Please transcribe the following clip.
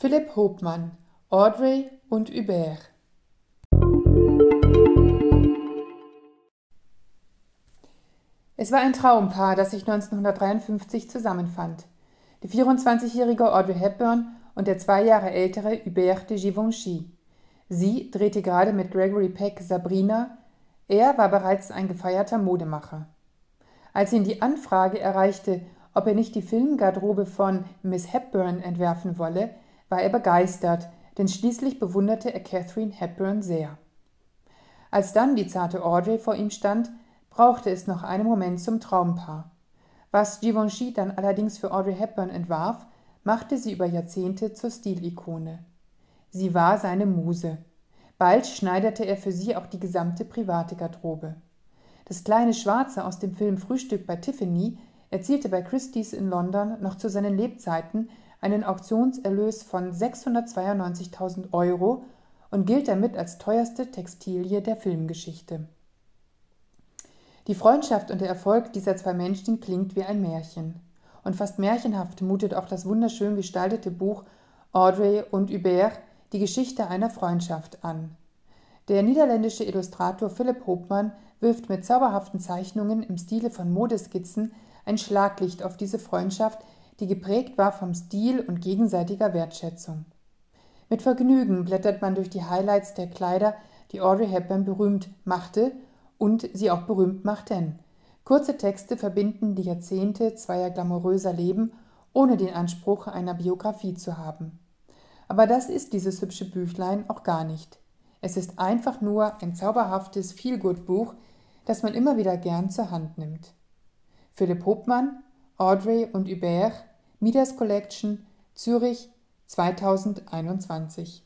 Philipp Hopmann, Audrey und Hubert. Es war ein Traumpaar, das sich 1953 zusammenfand. Die 24-jährige Audrey Hepburn und der zwei Jahre ältere Hubert de Givenchy. Sie drehte gerade mit Gregory Peck Sabrina, er war bereits ein gefeierter Modemacher. Als ihn die Anfrage erreichte, ob er nicht die Filmgarderobe von Miss Hepburn entwerfen wolle, war er begeistert, denn schließlich bewunderte er Catherine Hepburn sehr. Als dann die zarte Audrey vor ihm stand, brauchte es noch einen Moment zum Traumpaar. Was Givenchy dann allerdings für Audrey Hepburn entwarf, machte sie über Jahrzehnte zur Stilikone. Sie war seine Muse. Bald schneiderte er für sie auch die gesamte private Garderobe. Das kleine Schwarze aus dem Film Frühstück bei Tiffany erzielte bei Christie's in London noch zu seinen Lebzeiten einen Auktionserlös von 692.000 Euro und gilt damit als teuerste Textilie der Filmgeschichte. Die Freundschaft und der Erfolg dieser zwei Menschen klingt wie ein Märchen. Und fast märchenhaft mutet auch das wunderschön gestaltete Buch Audrey und Hubert, die Geschichte einer Freundschaft an. Der niederländische Illustrator Philipp Hopmann wirft mit zauberhaften Zeichnungen im Stile von Modeskizzen ein Schlaglicht auf diese Freundschaft, die geprägt war vom Stil und gegenseitiger Wertschätzung. Mit Vergnügen blättert man durch die Highlights der Kleider, die Audrey Hepburn berühmt machte und sie auch berühmt machten. Kurze Texte verbinden die Jahrzehnte zweier glamouröser Leben, ohne den Anspruch einer Biografie zu haben. Aber das ist dieses hübsche Büchlein auch gar nicht. Es ist einfach nur ein zauberhaftes Feelgood-Buch, das man immer wieder gern zur Hand nimmt. Philipp Hopmann, Audrey und Hubert, Midas Collection, Zürich 2021